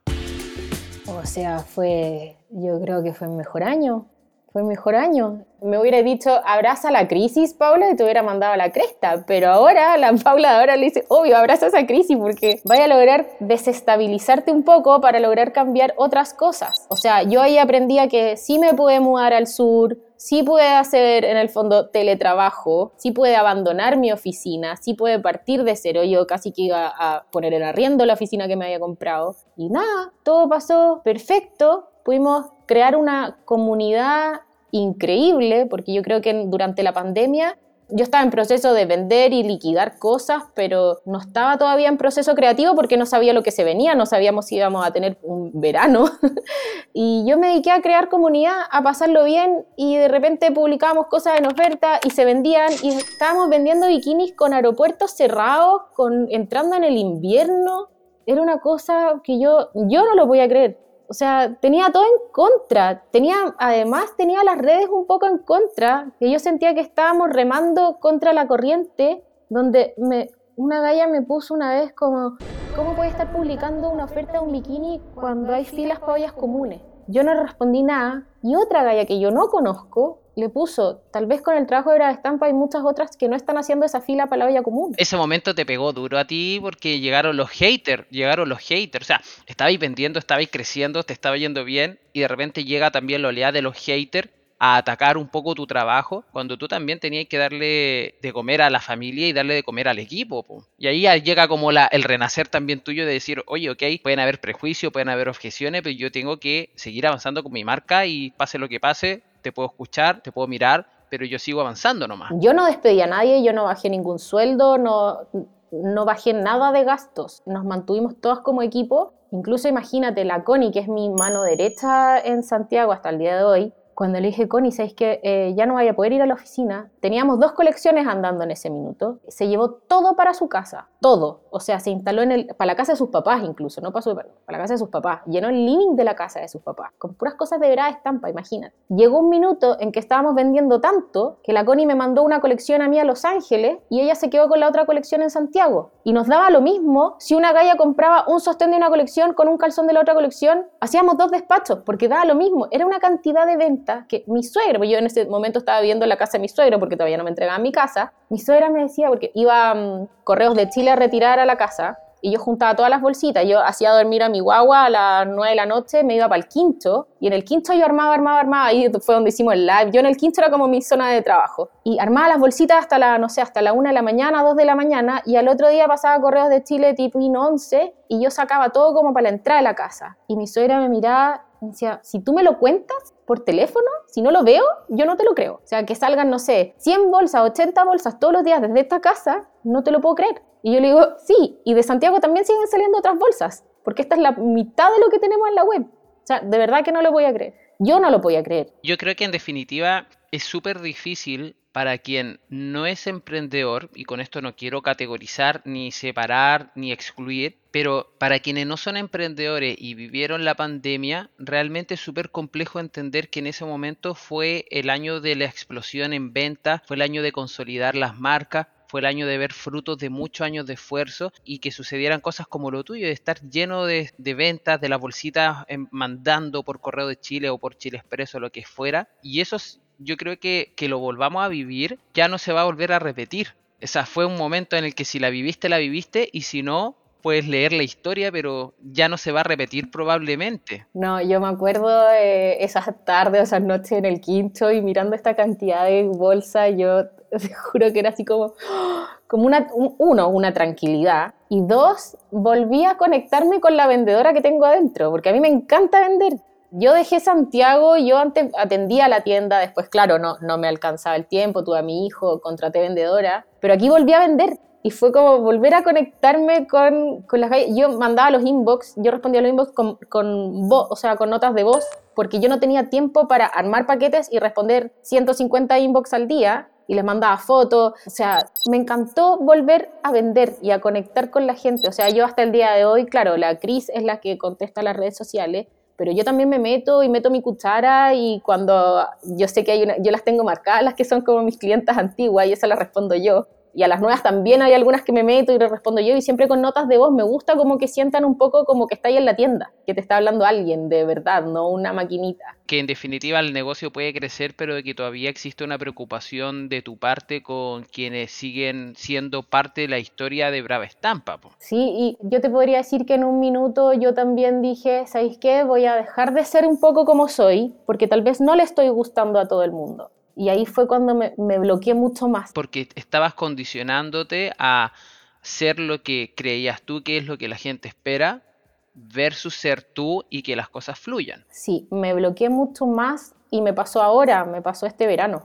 O sea, fue, yo creo que fue el mejor año fue mejor año. Me hubiera dicho, abraza la crisis, Paula, y te hubiera mandado a la cresta. Pero ahora, la Paula de ahora le dice, obvio, abraza esa crisis porque vaya a lograr desestabilizarte un poco para lograr cambiar otras cosas. O sea, yo ahí aprendí a que sí me pude mudar al sur, sí pude hacer en el fondo teletrabajo, sí pude abandonar mi oficina, sí pude partir de cero. Yo casi que iba a poner en arriendo la oficina que me había comprado. Y nada, todo pasó perfecto. Pudimos crear una comunidad increíble, porque yo creo que durante la pandemia yo estaba en proceso de vender y liquidar cosas, pero no estaba todavía en proceso creativo porque no sabía lo que se venía, no sabíamos si íbamos a tener un verano. y yo me dediqué a crear comunidad, a pasarlo bien y de repente publicábamos cosas en oferta y se vendían y estábamos vendiendo bikinis con aeropuertos cerrados, con, entrando en el invierno. Era una cosa que yo, yo no lo podía creer o sea, tenía todo en contra. Tenía, además, tenía las redes un poco en contra, que yo sentía que estábamos remando contra la corriente, donde me, una galla me puso una vez como, ¿cómo puede estar publicando una oferta de un bikini cuando hay filas para comunes? Yo no respondí nada, y otra galla que yo no conozco le puso, tal vez con el trabajo de la estampa hay muchas otras que no están haciendo esa fila para la olla común. Ese momento te pegó duro a ti porque llegaron los haters, llegaron los haters, o sea, estabais vendiendo, estabais creciendo, te estaba yendo bien y de repente llega también la oleada de los haters a atacar un poco tu trabajo cuando tú también tenías que darle de comer a la familia y darle de comer al equipo. Y ahí llega como el renacer también tuyo de decir, oye, ok, pueden haber prejuicios, pueden haber objeciones, pero yo tengo que seguir avanzando con mi marca y pase lo que pase, te puedo escuchar, te puedo mirar, pero yo sigo avanzando nomás. Yo no despedí a nadie, yo no bajé ningún sueldo, no, no bajé nada de gastos. Nos mantuvimos todos como equipo. Incluso imagínate, la Connie, que es mi mano derecha en Santiago hasta el día de hoy, cuando le dije, Connie, ¿sabes que eh, ya no vaya a poder ir a la oficina? Teníamos dos colecciones andando en ese minuto. Se llevó todo para su casa, todo. O sea, se instaló en el, para la casa de sus papás incluso, no para, su, para la casa de sus papás. Llenó el living de la casa de sus papás, con puras cosas de verdad estampa, imagínate. Llegó un minuto en que estábamos vendiendo tanto que la Connie me mandó una colección a mí a Los Ángeles y ella se quedó con la otra colección en Santiago. Y nos daba lo mismo si una galla compraba un sostén de una colección con un calzón de la otra colección. Hacíamos dos despachos porque daba lo mismo. Era una cantidad de ventas que mi suegro, yo en ese momento estaba viviendo en la casa de mi suegro porque todavía no me entregaban mi casa, mi suegra me decía, porque iba mm, Correos de Chile a retirar a la casa, y yo juntaba todas las bolsitas, yo hacía dormir a mi guagua a las 9 de la noche, me iba para el quinto, y en el quinto yo armaba, armaba, armaba, ahí fue donde hicimos el live, yo en el quinto era como mi zona de trabajo, y armaba las bolsitas hasta la, no sé, hasta la 1 de la mañana, 2 de la mañana, y al otro día pasaba Correos de Chile tipo 11, y yo sacaba todo como para la entrada de la casa, y mi suegra me miraba y decía, si tú me lo cuentas, por teléfono, si no lo veo, yo no te lo creo. O sea, que salgan, no sé, 100 bolsas, 80 bolsas todos los días desde esta casa, no te lo puedo creer. Y yo le digo, sí, y de Santiago también siguen saliendo otras bolsas, porque esta es la mitad de lo que tenemos en la web. O sea, de verdad que no lo voy a creer. Yo no lo voy a creer. Yo creo que en definitiva es súper difícil para quien no es emprendedor, y con esto no quiero categorizar, ni separar, ni excluir, pero para quienes no son emprendedores y vivieron la pandemia, realmente es súper complejo entender que en ese momento fue el año de la explosión en venta, fue el año de consolidar las marcas, fue el año de ver frutos de muchos años de esfuerzo y que sucedieran cosas como lo tuyo, de estar lleno de, ventas, de las bolsitas mandando por correo de Chile o por Chile Expreso, lo que fuera. Y eso yo creo que, que lo volvamos a vivir, ya no se va a volver a repetir. O sea, fue un momento en el que si la viviste, la viviste y si no, puedes leer la historia, pero ya no se va a repetir probablemente. No, yo me acuerdo eh, esas tardes, esas noches en el quinto y mirando esta cantidad de bolsas, yo te juro que era así como, como una, uno, una tranquilidad, y dos, volví a conectarme con la vendedora que tengo adentro, porque a mí me encanta vender. Yo dejé Santiago, yo antes atendía la tienda, después, claro, no, no me alcanzaba el tiempo, tuve a mi hijo, contraté vendedora, pero aquí volví a vender y fue como volver a conectarme con, con las Yo mandaba los inbox, yo respondía a los inbox con, con voz, o sea, con notas de voz, porque yo no tenía tiempo para armar paquetes y responder 150 inbox al día y les mandaba fotos. O sea, me encantó volver a vender y a conectar con la gente. O sea, yo hasta el día de hoy, claro, la Cris es la que contesta las redes sociales, pero yo también me meto y meto mi cuchara y cuando yo sé que hay una, yo las tengo marcadas, las que son como mis clientas antiguas y esas las respondo yo y a las nuevas también hay algunas que me meto y le respondo yo y siempre con notas de voz me gusta como que sientan un poco como que está ahí en la tienda, que te está hablando alguien de verdad, no una maquinita. Que en definitiva el negocio puede crecer, pero de que todavía existe una preocupación de tu parte con quienes siguen siendo parte de la historia de Brava Estampa. Sí, y yo te podría decir que en un minuto yo también dije, ¿sabéis qué? Voy a dejar de ser un poco como soy, porque tal vez no le estoy gustando a todo el mundo y ahí fue cuando me, bloqueé mucho más. Porque estabas condicionándote a ser lo que creías tú que es lo que la gente espera versus ser tú y que las cosas fluyan. Sí, me bloqueé mucho más y me pasó ahora, me pasó este verano.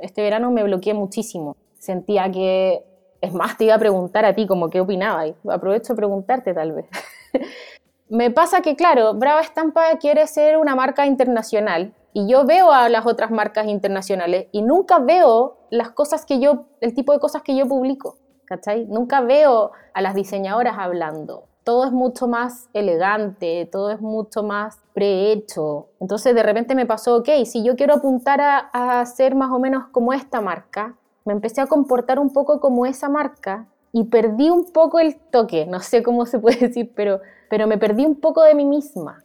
Este verano me bloqueé muchísimo. Sentía que, es más, te iba a preguntar a ti como qué opinabas. Aprovecho a preguntarte tal vez. me pasa que, claro, Brava Estampa quiere ser una marca internacional y yo veo a las otras marcas internacionales y nunca veo las cosas que yo, el tipo de cosas que yo publico, ¿cachai? Nunca veo a las diseñadoras hablando. Todo es mucho más elegante, todo es mucho más prehecho. Entonces de repente me pasó, ok, si yo quiero apuntar a, a ser más o menos como esta marca, me empecé a comportar un poco como esa marca y perdí un poco el toque, no sé cómo se puede decir, pero, pero me perdí un poco de mí misma.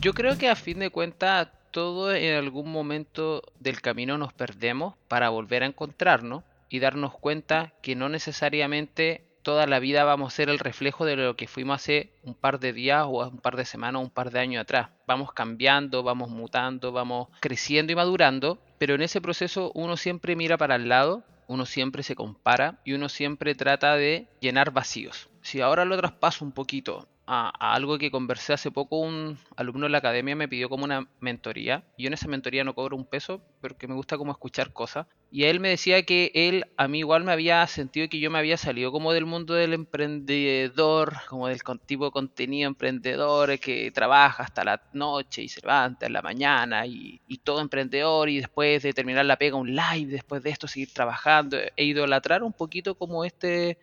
Yo creo que a fin de cuentas todo en algún momento del camino nos perdemos para volver a encontrarnos y darnos cuenta que no necesariamente toda la vida vamos a ser el reflejo de lo que fuimos hace un par de días o un par de semanas o un par de años atrás. Vamos cambiando, vamos mutando, vamos creciendo y madurando, pero en ese proceso uno siempre mira para el lado, uno siempre se compara y uno siempre trata de llenar vacíos. Si ahora lo traspaso un poquito a, algo que conversé hace poco, un alumno de la academia me pidió como una mentoría. Yo en esa mentoría no cobro un peso, pero que me gusta como escuchar cosas. Y él me decía que él, a mí igual me había sentido que yo me había salido como del mundo del emprendedor, como del tipo de contenido emprendedor que trabaja hasta la noche y se levanta en la mañana y, y todo emprendedor y después de terminar la pega un live, después de esto seguir trabajando e idolatrar un poquito como este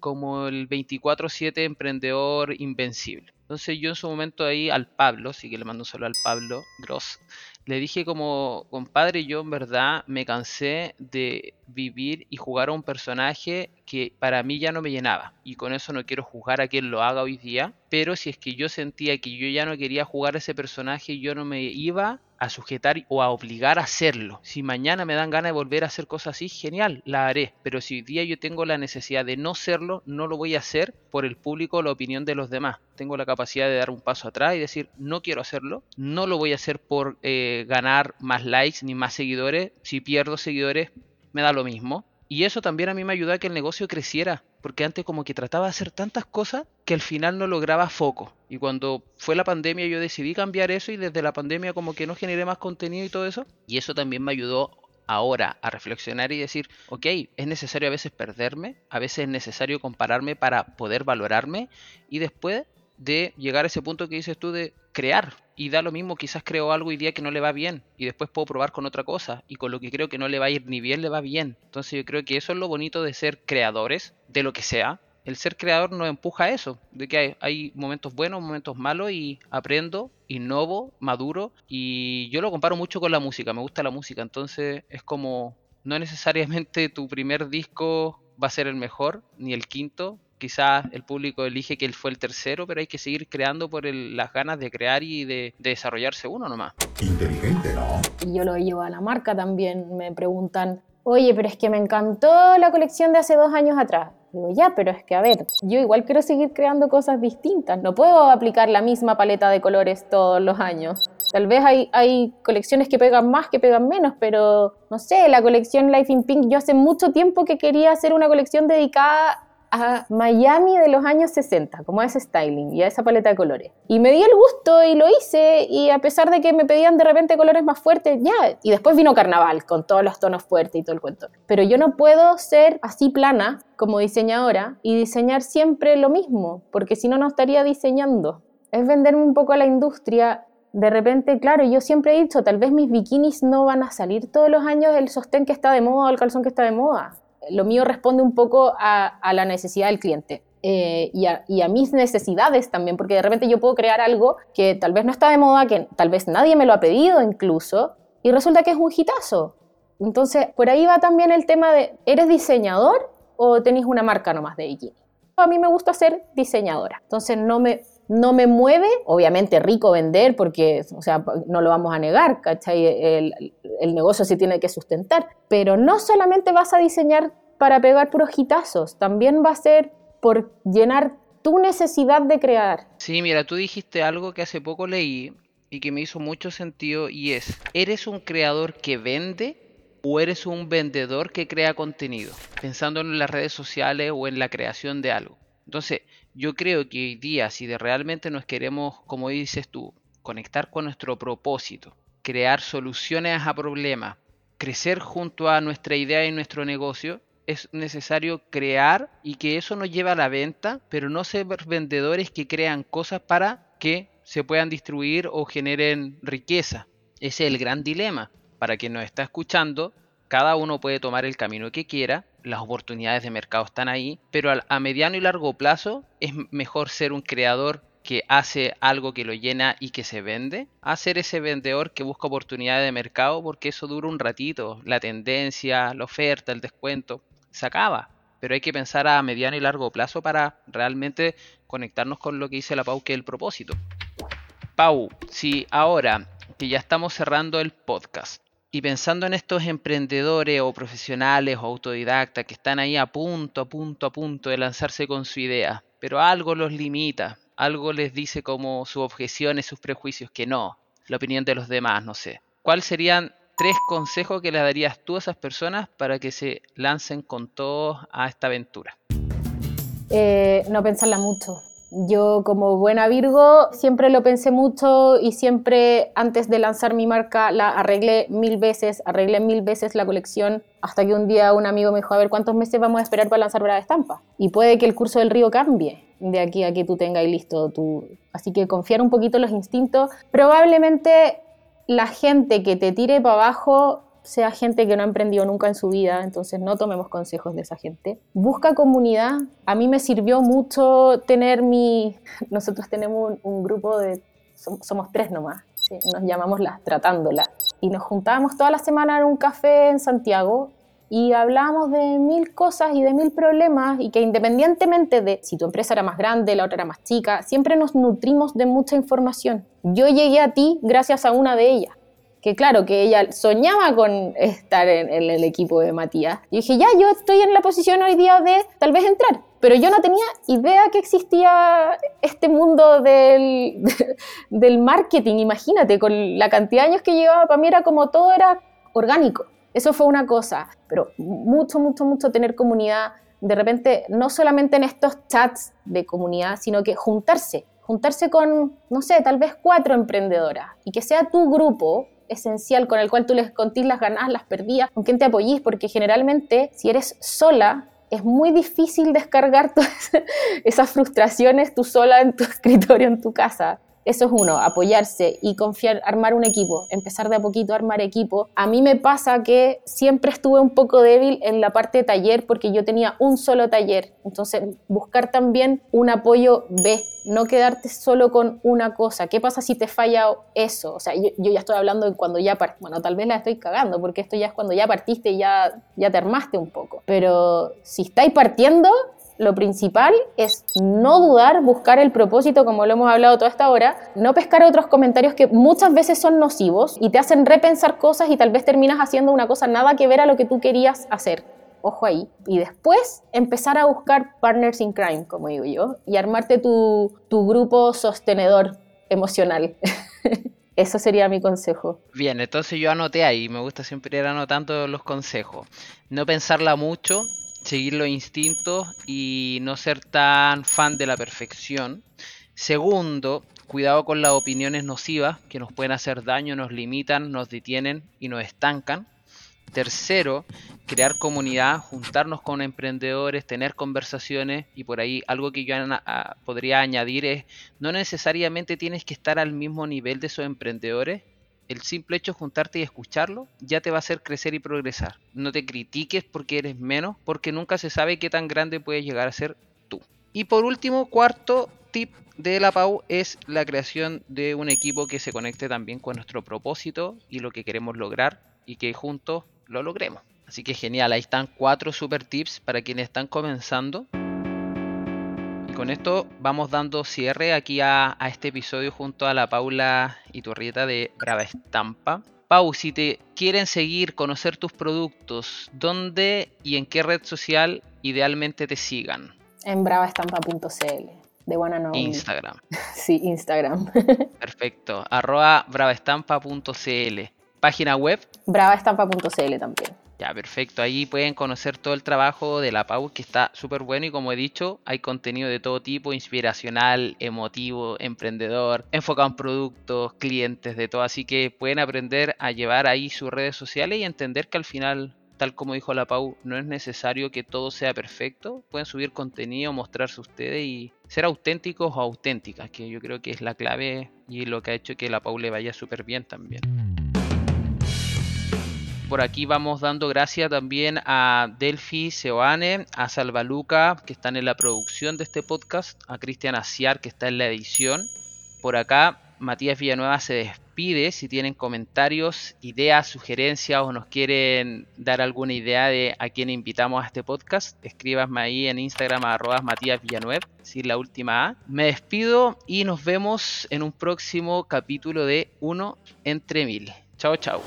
como el 24/7 emprendedor invencible. Entonces yo en su momento ahí al Pablo, sí que le mando un saludo al Pablo Gross, le dije como, compadre, yo en verdad me cansé de vivir y jugar a un personaje que para mí ya no me llenaba. Y con eso no quiero juzgar a quien lo haga hoy día. Pero si es que yo sentía que yo ya no quería jugar ese personaje, yo no me iba a sujetar o a obligar a hacerlo. Si mañana me dan ganas de volver a hacer cosas así, genial, la haré. Pero si hoy día yo tengo la necesidad de no serlo, no lo voy a hacer por el público o la opinión de los demás. Tengo la capacidad de dar un paso atrás y decir, no quiero hacerlo, no lo voy a hacer por eh, ganar más likes ni más seguidores. Si pierdo seguidores, me da lo mismo. Y eso también a mí me ayudó a que el negocio creciera, porque antes como que trataba de hacer tantas cosas que al final no lograba foco. Y cuando fue la pandemia yo decidí cambiar eso y desde la pandemia como que no generé más contenido y todo eso. Y eso también me ayudó ahora a reflexionar y decir, ok, es necesario a veces perderme, a veces es necesario compararme para poder valorarme y después de llegar a ese punto que dices tú de crear. Y da lo mismo, quizás creo algo hoy día que no le va bien y después puedo probar con otra cosa y con lo que creo que no le va a ir ni bien le va bien. Entonces yo creo que eso es lo bonito de ser creadores de lo que sea. El ser creador nos empuja a eso, de que hay, hay momentos buenos, momentos malos y aprendo, innovo, maduro y yo lo comparo mucho con la música, me gusta la música, entonces es como no necesariamente tu primer disco va a ser el mejor, ni el quinto, quizás el público elige que él fue el tercero, pero hay que seguir creando por las ganas de crear y de, desarrollarse uno nomás. Inteligente, ¿no? Y yo lo llevo a la marca también, me preguntan, oye, pero es que me encantó la colección de hace dos años atrás. Digo, ya, pero es que a ver, yo igual quiero seguir creando cosas distintas, no puedo aplicar la misma paleta de colores todos los años. Tal vez hay, hay colecciones que pegan más, que pegan menos, pero no sé, la colección Life in Pink, yo hace mucho tiempo que quería hacer una colección dedicada a Miami de los años 60, como a ese styling y a esa paleta de colores. Y me di el gusto y lo hice, y a pesar de que me pedían de repente colores más fuertes, ya, y después vino Carnaval con todos los tonos fuertes y todo el cuento. Pero yo no puedo ser así plana como diseñadora y diseñar siempre lo mismo, porque si no, no estaría diseñando. Es venderme un poco a la industria de repente, claro, yo siempre he dicho, tal vez mis bikinis no van a salir todos los años el sostén que está de moda, el calzón que está de moda lo mío responde un poco a, la necesidad del cliente. Eh, y, a, mis necesidades también, porque de repente yo puedo crear algo que tal vez no está de moda, que tal vez nadie me lo ha pedido incluso, y resulta que es un hitazo. Entonces, por ahí va también el tema de, ¿eres diseñador o tenés una marca nomás de bikini? A mí me gusta ser diseñadora, entonces no me, no me mueve, obviamente rico vender, porque, o sea, no lo vamos a negar, ¿cachai? El, negocio se tiene que sustentar, pero no solamente vas a diseñar para pegar puros hitazos, también va a ser por llenar tu necesidad de crear. Sí, mira, tú dijiste algo que hace poco leí y que me hizo mucho sentido y es, ¿eres un creador que vende o eres un vendedor que crea contenido? Pensando en las redes sociales o en la creación de algo. Entonces, yo creo que hoy día, si de realmente nos queremos, como dices tú, conectar con nuestro propósito, crear soluciones a problemas, crecer junto a nuestra idea y nuestro negocio, es necesario crear y que eso nos lleve a la venta, pero no ser vendedores que crean cosas para que se puedan distribuir o generen riqueza. Ese es el gran dilema. Para quien nos está escuchando, cada uno puede tomar el camino que quiera, las oportunidades de mercado están ahí, pero a mediano y largo plazo es mejor ser un creador que hace algo que lo llena y que se vende, a ser ese vendedor que busca oportunidades de mercado porque eso dura un ratito, la tendencia, la oferta, el descuento, se acaba. Pero hay que pensar a mediano y largo plazo para realmente conectarnos con lo que dice la Pau, que es el propósito. Pau, si ahora que ya estamos cerrando el podcast, y pensando en estos emprendedores o profesionales o autodidactas que están ahí a punto, a punto, a punto de lanzarse con su idea, pero algo los limita, algo les dice como sus objeciones, sus prejuicios, que no, la opinión de los demás, no sé. ¿Cuáles serían tres consejos que le darías tú a esas personas para que se lancen con todos a esta aventura? Eh, no pensarla mucho, yo como buena Virgo siempre lo pensé mucho y siempre antes de lanzar mi marca la arreglé mil veces, arreglé mil veces la colección hasta que un día un amigo me dijo, a ver, ¿cuántos meses vamos a esperar para lanzar Brava Estampa? Y puede que el curso del río cambie de aquí a que tú tengas listo tu... Así que confiar un poquito en los instintos. Probablemente la gente que te tire para abajo sea gente que no ha emprendido nunca en su vida, entonces no tomemos consejos de esa gente. Busca comunidad. A mí me sirvió mucho tener mi... Nosotros tenemos un, grupo de... Somos, tres nomás. Nos llamamos las Tratándolas. Y nos juntábamos toda la semana en un café en Santiago y hablábamos de mil cosas y de mil problemas y que independientemente de si tu empresa era más grande, la otra era más chica, siempre nos nutrimos de mucha información. Yo llegué a ti gracias a una de ellas que claro, que ella soñaba con estar en, el equipo de Matías. Y dije, ya, yo estoy en la posición hoy día de tal vez entrar, pero yo no tenía idea que existía este mundo del, del marketing, imagínate, con la cantidad de años que llevaba, para mí era como todo era orgánico. Eso fue una cosa, pero mucho, mucho, mucho tener comunidad, de repente, no solamente en estos chats de comunidad, sino que juntarse, juntarse con, no sé, tal vez cuatro emprendedoras. Y que sea tu grupo esencial con el cual tú les contís las ganas, las perdías, con quien te apoyís, porque generalmente si eres sola, es muy difícil descargar todas esas frustraciones tú sola en tu escritorio, en tu casa. Eso es uno, apoyarse y confiar, armar un equipo, empezar de a poquito a armar equipo. A mí me pasa que siempre estuve un poco débil en la parte de taller porque yo tenía un solo taller. Entonces, buscar también un apoyo B, no quedarte solo con una cosa. ¿Qué pasa si te falla eso? O sea, yo, ya estoy hablando de cuando ya partiste. Bueno, tal vez la estoy cagando porque esto ya es cuando ya partiste y ya, ya te armaste un poco. Pero si estáis partiendo, lo principal es no dudar, buscar el propósito, como lo hemos hablado toda esta hora, no pescar otros comentarios que muchas veces son nocivos y te hacen repensar cosas y tal vez terminas haciendo una cosa nada que ver a lo que tú querías hacer. ojo ahí, y después empezar a buscar partners in crime, como digo yo, y armarte tu, grupo sostenedor emocional. Eso sería mi consejo. Bien, entonces yo anoté ahí, me gusta siempre ir anotando los consejos. No pensarla mucho, seguir los instintos y no ser tan fan de la perfección. Segundo, cuidado con las opiniones nocivas que nos pueden hacer daño, nos limitan, nos detienen y nos estancan. Tercero, crear comunidad, juntarnos con emprendedores, tener conversaciones y por ahí algo que yo podría añadir es, no necesariamente tienes que estar al mismo nivel de esos emprendedores. El simple hecho de juntarte y escucharlo ya te va a hacer crecer y progresar. No te critiques porque eres menos, porque nunca se sabe qué tan grande puedes llegar a ser tú. Y por último, cuarto tip de la PAU es la creación de un equipo que se conecte también con nuestro propósito y lo que queremos lograr y que juntos lo logremos. Así que genial, ahí están cuatro super tips para quienes están comenzando. Con esto vamos dando cierre aquí a, este episodio junto a la Paula Iturrieta de Brava Estampa. Pau, si te quieren seguir, conocer tus productos, ¿dónde y en qué red social idealmente te sigan? En bravaestampa.cl, de buena. Instagram. sí, Instagram. Perfecto, arroba bravaestampa.cl. Página web. bravaestampa.cl también. Ya, perfecto. Ahí pueden conocer todo el trabajo de la Pau, que está súper bueno y como he dicho, hay contenido de todo tipo, inspiracional, emotivo, emprendedor, enfocado en productos, clientes, de todo. Así que pueden aprender a llevar ahí sus redes sociales y entender que al final, tal como dijo la Pau, no es necesario que todo sea perfecto. Pueden subir contenido, mostrarse ustedes y ser auténticos o auténticas, que yo creo que es la clave y lo que ha hecho que la Pau le vaya súper bien también. Por aquí vamos dando gracias también a Delphi Seoane, a Salvaluca, que están en la producción de este podcast, a Cristian Asiar, que está en la edición. Por acá, Matías Villanueva se despide. Si tienen comentarios, ideas, sugerencias o nos quieren dar alguna idea de a quién invitamos a este podcast, escríbanme ahí en Instagram arroba Matías Villanueva, sin la última A. Me despido y nos vemos en un próximo capítulo de Uno entre Mil. Chao, chao.